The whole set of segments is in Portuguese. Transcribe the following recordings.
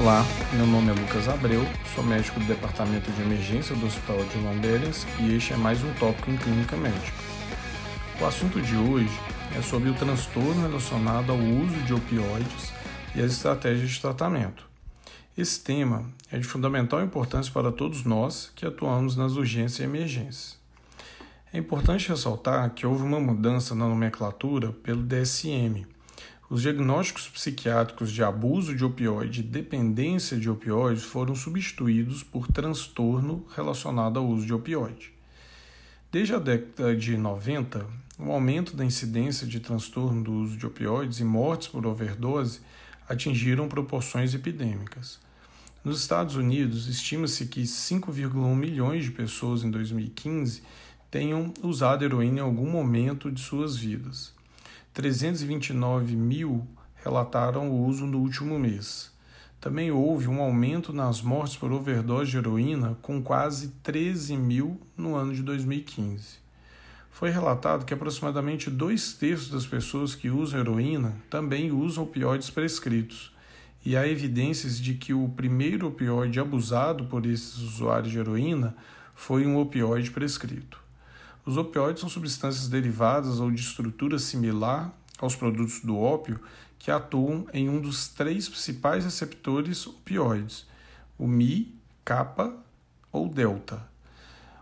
Olá, meu nome é Lucas Abreu, sou médico do Departamento de Emergência do Hospital de Londres e este é mais um tópico em Clínica Médica. O assunto de hoje é sobre o transtorno relacionado ao uso de opioides e as estratégias de tratamento. Esse tema é de fundamental importância para todos nós que atuamos nas urgências e emergências. É importante ressaltar que houve uma mudança na nomenclatura pelo DSM, os diagnósticos psiquiátricos de abuso de opioide e dependência de opioides foram substituídos por transtorno relacionado ao uso de opioide. Desde a década de 90, o aumento da incidência de transtorno do uso de opioides e mortes por overdose atingiram proporções epidêmicas. Nos Estados Unidos, estima-se que 5,1 milhões de pessoas em 2015 tenham usado heroína em algum momento de suas vidas. 329 mil relataram o uso no último mês. Também houve um aumento nas mortes por overdose de heroína, com quase 13 mil no ano de 2015. Foi relatado que aproximadamente dois terços das pessoas que usam heroína também usam opioides prescritos, e há evidências de que o primeiro opioide abusado por esses usuários de heroína foi um opioide prescrito. Os opioides são substâncias derivadas ou de estrutura similar aos produtos do ópio que atuam em um dos três principais receptores opioides, o Mi, kappa ou delta.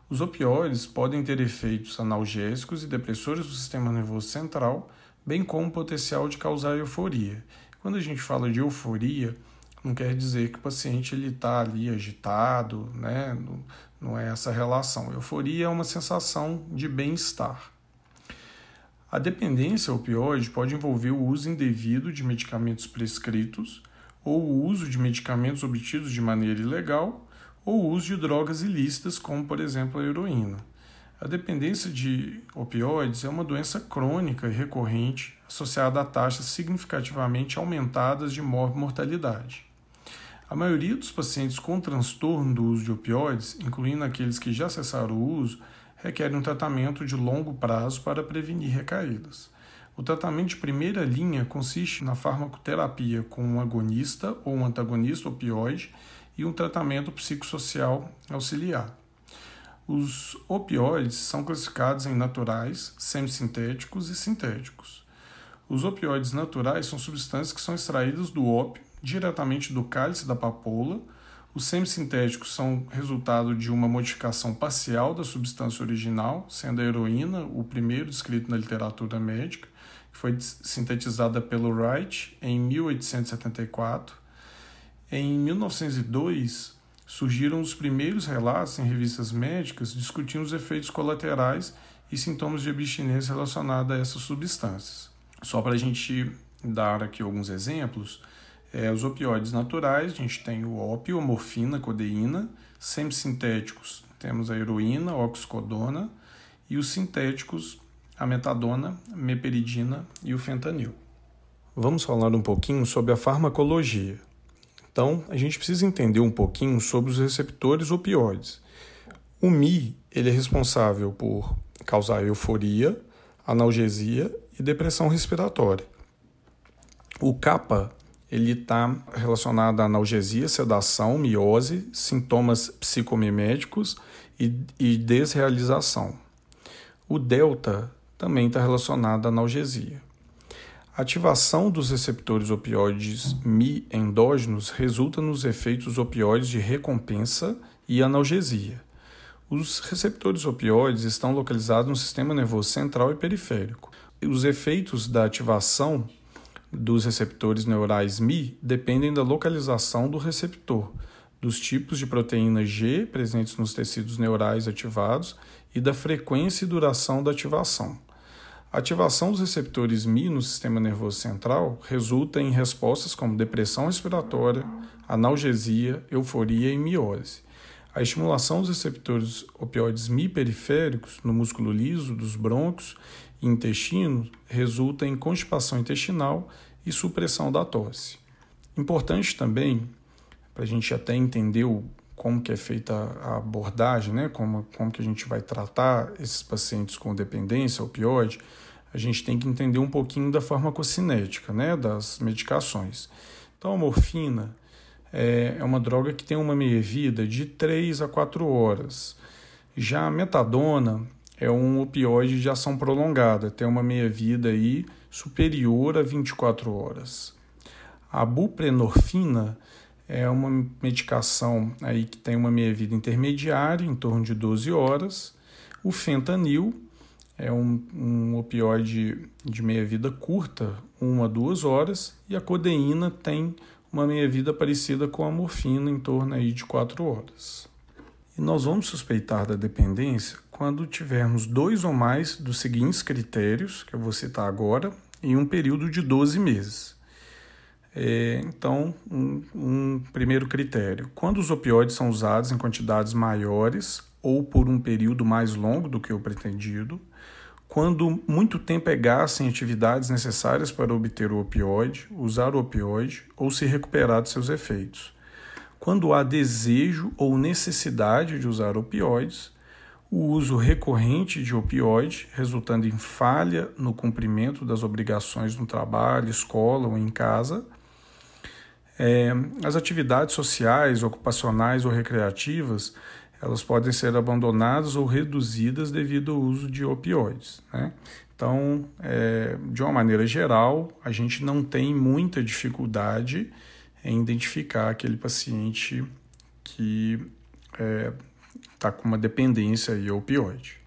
Os opioides podem ter efeitos analgésicos e depressores do sistema nervoso central, bem como o potencial de causar euforia. Quando a gente fala de euforia, não quer dizer que o paciente está ali agitado, né? Não, é essa relação. Euforia é uma sensação de bem-estar. A dependência opioide pode envolver o uso indevido de medicamentos prescritos, ou o uso de medicamentos obtidos de maneira ilegal, ou o uso de drogas ilícitas, como por exemplo a heroína. A dependência de opioides é uma doença crônica e recorrente associada a taxas significativamente aumentadas de mortalidade. A maioria dos pacientes com transtorno do uso de opioides, incluindo aqueles que já cessaram o uso, requerem um tratamento de longo prazo para prevenir recaídas. O tratamento de primeira linha consiste na farmacoterapia com um agonista ou um antagonista opioide e um tratamento psicossocial auxiliar. Os opioides são classificados em naturais, semissintéticos e sintéticos. Os opioides naturais são substâncias que são extraídas do ópio diretamente do cálice da papoula. Os semissintéticos são resultado de uma modificação parcial da substância original, sendo a heroína o primeiro descrito na literatura médica, que foi sintetizada pelo Wright em 1874. Em 1902, surgiram os primeiros relatos em revistas médicas discutindo os efeitos colaterais e sintomas de abstinência relacionados a essas substâncias. Só para a gente dar aqui alguns exemplos, é, os opioides naturais, a gente tem o ópio, morfina, codeína. Semissintéticos, temos a heroína, a oxicodona. E os sintéticos, a metadona, meperidina e o fentanil. Vamos falar um pouquinho sobre a farmacologia. Então, a gente precisa entender um pouquinho sobre os receptores opioides. O Mi ele é responsável por causar euforia, analgesia e depressão respiratória. O kappa ele está relacionado a analgesia, sedação, miose, sintomas psicomiméticos e, e desrealização. O delta também está relacionado à analgesia. A ativação dos receptores opioides Mi endógenos resulta nos efeitos opioides de recompensa e analgesia. Os receptores opioides estão localizados no sistema nervoso central e periférico. Os efeitos da ativação dos receptores neurais Mi dependem da localização do receptor, dos tipos de proteína G presentes nos tecidos neurais ativados e da frequência e duração da ativação. A ativação dos receptores Mi no sistema nervoso central resulta em respostas como depressão respiratória, analgesia, euforia e miose. A estimulação dos receptores opioides Mi periféricos no músculo liso dos brônquios e intestino resulta em constipação intestinal e supressão da tosse. Importante também, para a gente até entender como que é feita a abordagem, né? como, como que a gente vai tratar esses pacientes com dependência opioide, a gente tem que entender um pouquinho da farmacocinética, né? das medicações. Então, a morfina é, é uma droga que tem uma meia-vida de 3 a 4 horas. Já a metadona é um opioide de ação prolongada, tem uma meia-vida aí superior a 24 horas. A buprenorfina é uma medicação aí que tem uma meia-vida intermediária, em torno de 12 horas. O fentanil é um, um opioide de meia-vida curta, uma a duas horas, e a codeína tem uma meia-vida parecida com a morfina, em torno aí de quatro horas. E nós vamos suspeitar da dependência quando tivermos dois ou mais dos seguintes critérios, que eu vou citar agora, em um período de 12 meses. É, então, um, um primeiro critério: quando os opioides são usados em quantidades maiores ou por um período mais longo do que o pretendido quando muito tempo é gasto em atividades necessárias para obter o opioide, usar o opioide ou se recuperar de seus efeitos. Quando há desejo ou necessidade de usar opioides, o uso recorrente de opioide, resultando em falha no cumprimento das obrigações no trabalho, escola ou em casa, é, as atividades sociais, ocupacionais ou recreativas elas podem ser abandonadas ou reduzidas devido ao uso de opioides. Né? Então, é, de uma maneira geral, a gente não tem muita dificuldade em identificar aquele paciente que é, tá com uma dependência aí ao opioide.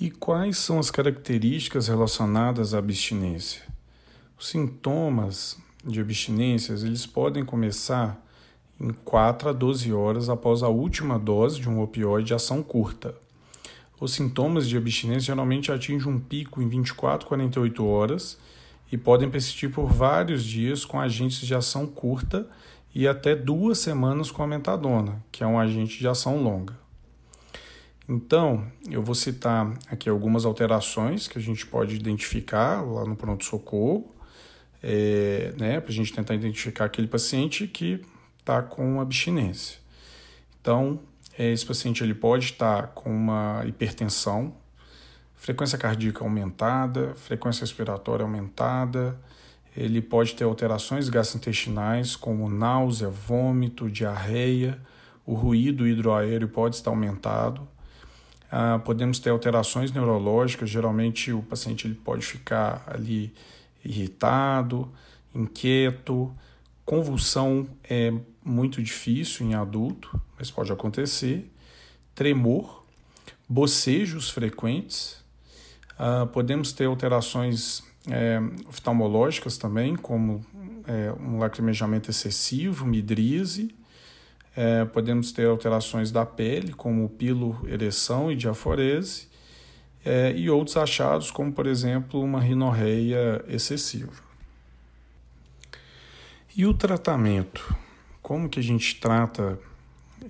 E quais são as características relacionadas à abstinência? Os sintomas de abstinências eles podem começar em 4 a 12 horas após a última dose de um opioide de ação curta. Os sintomas de abstinência geralmente atingem um pico em 24 a 48 horas e podem persistir por vários dias com agentes de ação curta e até duas semanas com a metadona, que é um agente de ação longa. Então, eu vou citar aqui algumas alterações que a gente pode identificar lá no pronto-socorro, é, né, para a gente tentar identificar aquele paciente que está com abstinência. Então, esse paciente ele pode estar com uma hipertensão, frequência cardíaca aumentada, frequência respiratória aumentada, ele pode ter alterações gastrointestinais como náusea, vômito, diarreia, o ruído hidroaéreo pode estar aumentado. Ah, podemos ter alterações neurológicas, geralmente o paciente ele pode ficar ali irritado, inquieto, convulsão é muito difícil em adulto, mas pode acontecer. Tremor, bocejos frequentes. Uh, podemos ter alterações é, oftalmológicas também, como é, um lacrimejamento excessivo, midríase. É, podemos ter alterações da pele, como pilo, ereção e diaforese. É, e outros achados, como por exemplo uma rinorreia excessiva. E o tratamento? como que a gente trata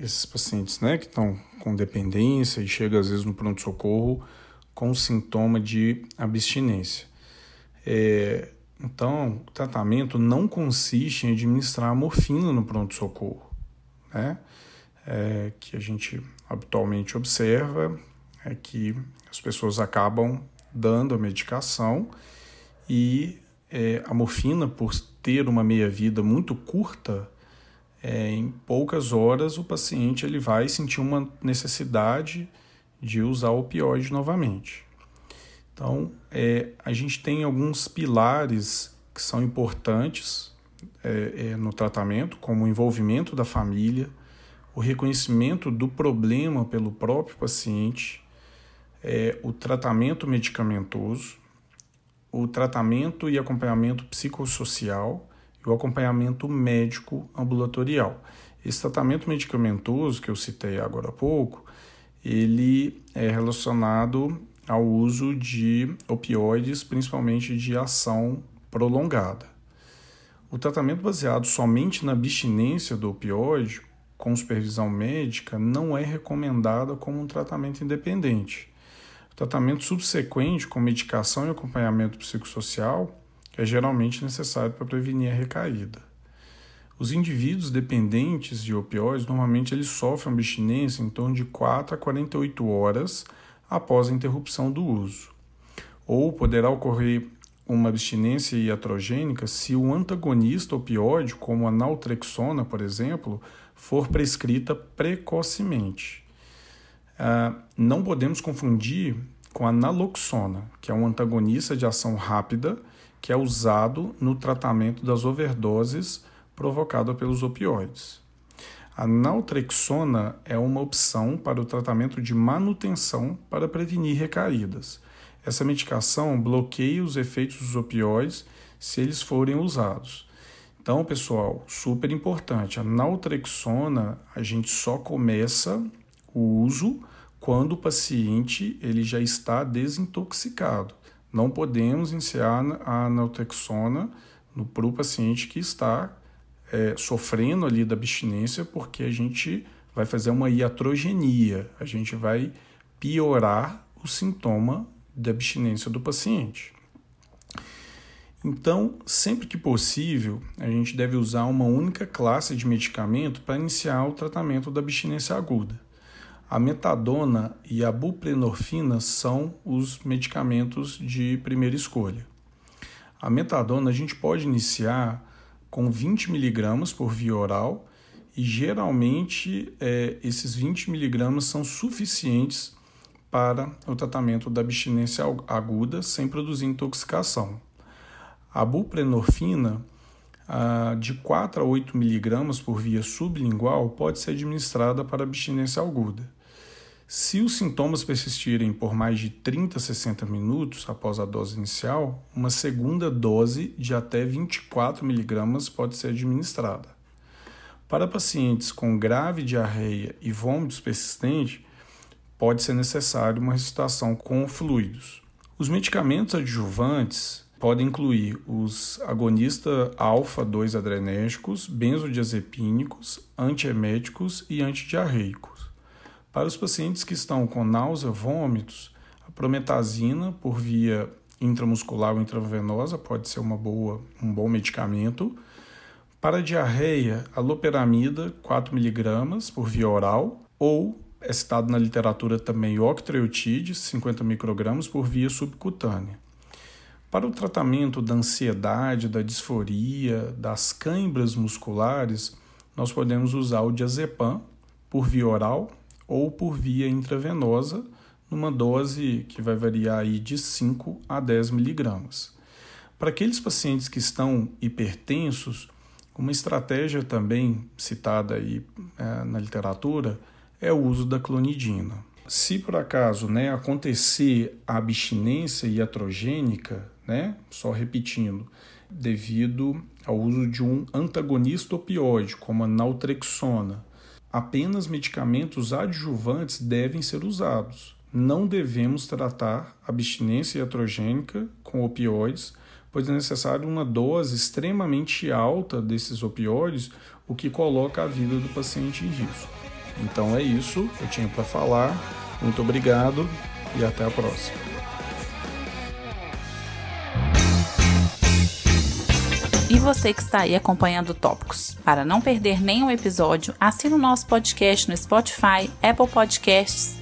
esses pacientes né, que estão com dependência e chega às vezes no pronto-socorro com sintoma de abstinência. É, então, o tratamento não consiste em administrar morfina no pronto-socorro, né? É, que a gente habitualmente observa é que as pessoas acabam dando a medicação e é, a morfina, por ter uma meia-vida muito curta, é, em poucas horas o paciente ele vai sentir uma necessidade de usar o opioide novamente. Então, é, a gente tem alguns pilares que são importantes é, é, no tratamento, como o envolvimento da família, o reconhecimento do problema pelo próprio paciente, é, o tratamento medicamentoso, o tratamento e acompanhamento psicossocial e o acompanhamento médico ambulatorial. Esse tratamento medicamentoso que eu citei agora há pouco, ele é relacionado ao uso de opioides, principalmente de ação prolongada. O tratamento baseado somente na abstinência do opioide, com supervisão médica, não é recomendado como um tratamento independente. O tratamento subsequente, com medicação e acompanhamento psicossocial, é geralmente necessário para prevenir a recaída. Os indivíduos dependentes de opioides normalmente eles sofrem abstinência em torno de 4 a 48 horas após a interrupção do uso, ou poderá ocorrer uma abstinência iatrogênica se o antagonista opioide, como a naltrexona, por exemplo, for prescrita precocemente. Uh, não podemos confundir com a naloxona, que é um antagonista de ação rápida que é usado no tratamento das overdoses provocadas pelos opioides. A naltrexona é uma opção para o tratamento de manutenção para prevenir recaídas. Essa medicação bloqueia os efeitos dos opioides se eles forem usados. Então, pessoal, super importante, a naltrexona a gente só começa o uso quando o paciente ele já está desintoxicado. Não podemos iniciar a naltrexona para o paciente que está é, sofrendo ali da abstinência, porque a gente vai fazer uma iatrogenia, a gente vai piorar o sintoma da abstinência do paciente. Então, sempre que possível, a gente deve usar uma única classe de medicamento para iniciar o tratamento da abstinência aguda. A metadona e a buprenorfina são os medicamentos de primeira escolha. A metadona a gente pode iniciar com 20 miligramas por via oral e geralmente é, esses 20 miligramas são suficientes para o tratamento da abstinência aguda sem produzir intoxicação. A buprenorfina, de 4 a 8 miligramas por via sublingual, pode ser administrada para abstinência aguda. Se os sintomas persistirem por mais de 30 a 60 minutos após a dose inicial, uma segunda dose de até 24 miligramas pode ser administrada. Para pacientes com grave diarreia e vômitos persistentes, pode ser necessário uma ressuscitação com fluidos. Os medicamentos adjuvantes podem incluir os agonistas alfa-2 adrenérgicos, benzodiazepínicos, antieméticos e antidiarreicos. Para os pacientes que estão com náusea, vômitos, a prometazina por via intramuscular ou intravenosa pode ser uma boa, um bom medicamento. Para a diarreia, a loperamida 4mg por via oral ou é citado na literatura também octreotide, 50 microgramas por via subcutânea. Para o tratamento da ansiedade, da disforia, das câimbras musculares, nós podemos usar o diazepam por via oral ou por via intravenosa, numa dose que vai variar aí de 5 a 10 miligramas. Para aqueles pacientes que estão hipertensos, uma estratégia também citada aí é, na literatura é o uso da clonidina. Se por acaso né, acontecer a abstinência iatrogênica, né, só repetindo, devido ao uso de um antagonista opioide, como a naltrexona, apenas medicamentos adjuvantes devem ser usados. Não devemos tratar abstinência iatrogênica com opioides, pois é necessário uma dose extremamente alta desses opioides, o que coloca a vida do paciente em risco. Então é isso que eu tinha para falar. Muito obrigado e até a próxima. E você que está aí acompanhando Tópicos. Para não perder nenhum episódio, assine o nosso podcast no Spotify, Apple Podcasts